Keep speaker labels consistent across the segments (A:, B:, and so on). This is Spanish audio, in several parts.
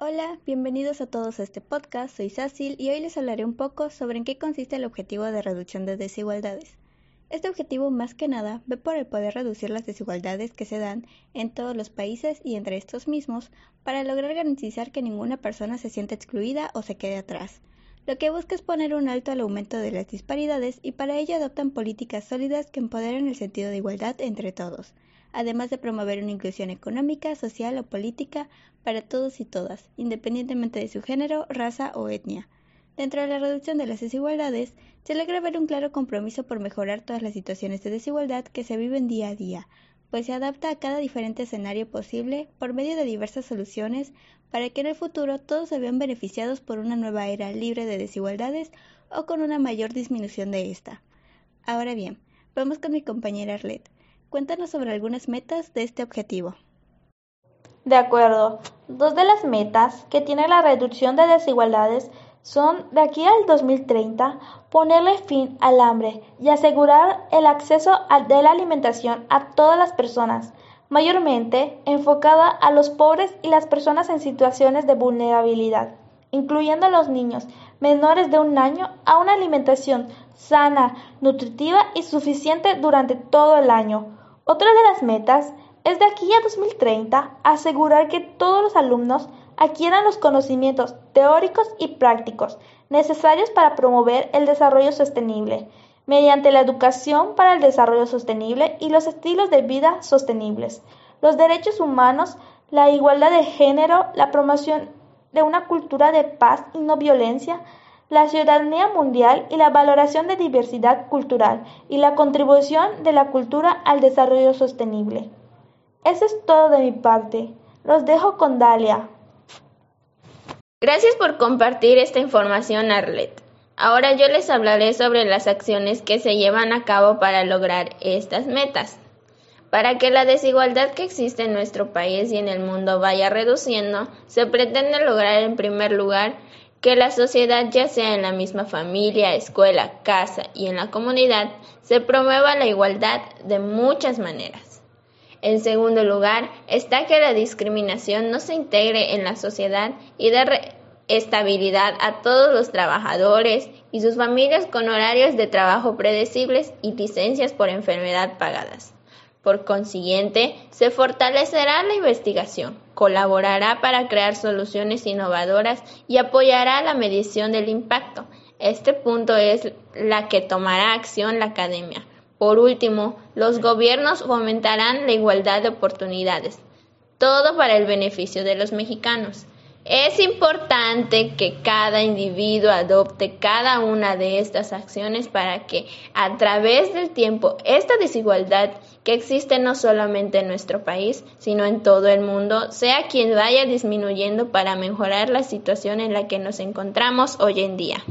A: Hola, bienvenidos a todos a este podcast. Soy Sácil y hoy les hablaré un poco sobre en qué consiste el objetivo de reducción de desigualdades. Este objetivo más que nada ve por el poder reducir las desigualdades que se dan en todos los países y entre estos mismos para lograr garantizar que ninguna persona se sienta excluida o se quede atrás. Lo que busca es poner un alto al aumento de las disparidades y para ello adoptan políticas sólidas que empoderen el sentido de igualdad entre todos además de promover una inclusión económica, social o política para todos y todas, independientemente de su género, raza o etnia. Dentro de la reducción de las desigualdades, se logra ver un claro compromiso por mejorar todas las situaciones de desigualdad que se viven día a día, pues se adapta a cada diferente escenario posible por medio de diversas soluciones para que en el futuro todos se vean beneficiados por una nueva era libre de desigualdades o con una mayor disminución de esta. Ahora bien, vamos con mi compañera Arlette. Cuéntanos sobre algunas metas de este objetivo.
B: De acuerdo. Dos de las metas que tiene la reducción de desigualdades son de aquí al 2030 ponerle fin al hambre y asegurar el acceso de la alimentación a todas las personas, mayormente enfocada a los pobres y las personas en situaciones de vulnerabilidad, incluyendo a los niños menores de un año a una alimentación sana, nutritiva y suficiente durante todo el año otra de las metas es de aquí a 2030 asegurar que todos los alumnos adquieran los conocimientos teóricos y prácticos necesarios para promover el desarrollo sostenible, mediante la educación para el desarrollo sostenible y los estilos de vida sostenibles, los derechos humanos, la igualdad de género, la promoción de una cultura de paz y no violencia, la ciudadanía mundial y la valoración de diversidad cultural y la contribución de la cultura al desarrollo sostenible. Eso es todo de mi parte. Los dejo con Dalia.
C: Gracias por compartir esta información, Arlet. Ahora yo les hablaré sobre las acciones que se llevan a cabo para lograr estas metas. Para que la desigualdad que existe en nuestro país y en el mundo vaya reduciendo, se pretende lograr en primer lugar que la sociedad, ya sea en la misma familia, escuela, casa y en la comunidad, se promueva la igualdad de muchas maneras. En segundo lugar, está que la discriminación no se integre en la sociedad y dé estabilidad a todos los trabajadores y sus familias con horarios de trabajo predecibles y licencias por enfermedad pagadas. Por consiguiente, se fortalecerá la investigación, colaborará para crear soluciones innovadoras y apoyará la medición del impacto. Este punto es la que tomará acción la academia. Por último, los gobiernos fomentarán la igualdad de oportunidades, todo para el beneficio de los mexicanos. Es importante que cada individuo adopte cada una de estas acciones para que a través del tiempo esta desigualdad que existe no solamente en nuestro país, sino en todo el mundo, sea quien vaya disminuyendo para mejorar la situación en la que nos encontramos hoy en día.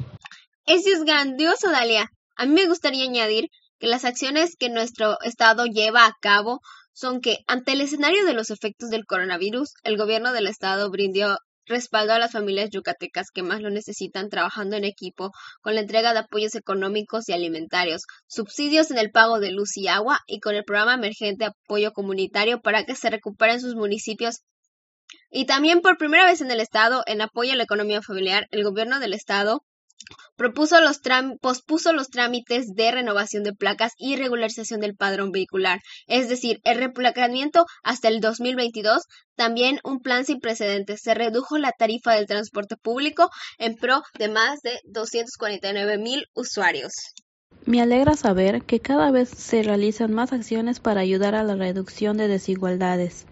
D: Eso es grandioso, Dalia. A mí me gustaría añadir que las acciones que nuestro Estado lleva a cabo son que, ante el escenario de los efectos del coronavirus, el gobierno del Estado brindó respaldo a las familias yucatecas que más lo necesitan trabajando en equipo con la entrega de apoyos económicos y alimentarios, subsidios en el pago de luz y agua y con el programa emergente apoyo comunitario para que se recuperen sus municipios. Y también por primera vez en el Estado, en apoyo a la economía familiar, el gobierno del Estado Propuso los pospuso los trámites de renovación de placas y regularización del padrón vehicular, es decir, el replacamiento hasta el 2022, también un plan sin precedentes. Se redujo la tarifa del transporte público en pro de más de 249 mil usuarios.
E: Me alegra saber que cada vez se realizan más acciones para ayudar a la reducción de desigualdades.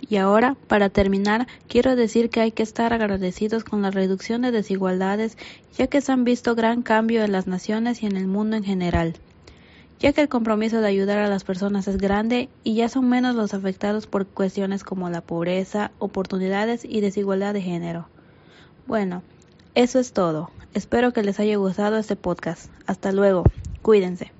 E: Y ahora, para terminar, quiero decir que hay que estar agradecidos con la reducción de desigualdades, ya que se han visto gran cambio en las naciones y en el mundo en general, ya que el compromiso de ayudar a las personas es grande y ya son menos los afectados por cuestiones como la pobreza, oportunidades y desigualdad de género. Bueno, eso es todo. Espero que les haya gustado este podcast. Hasta luego. Cuídense.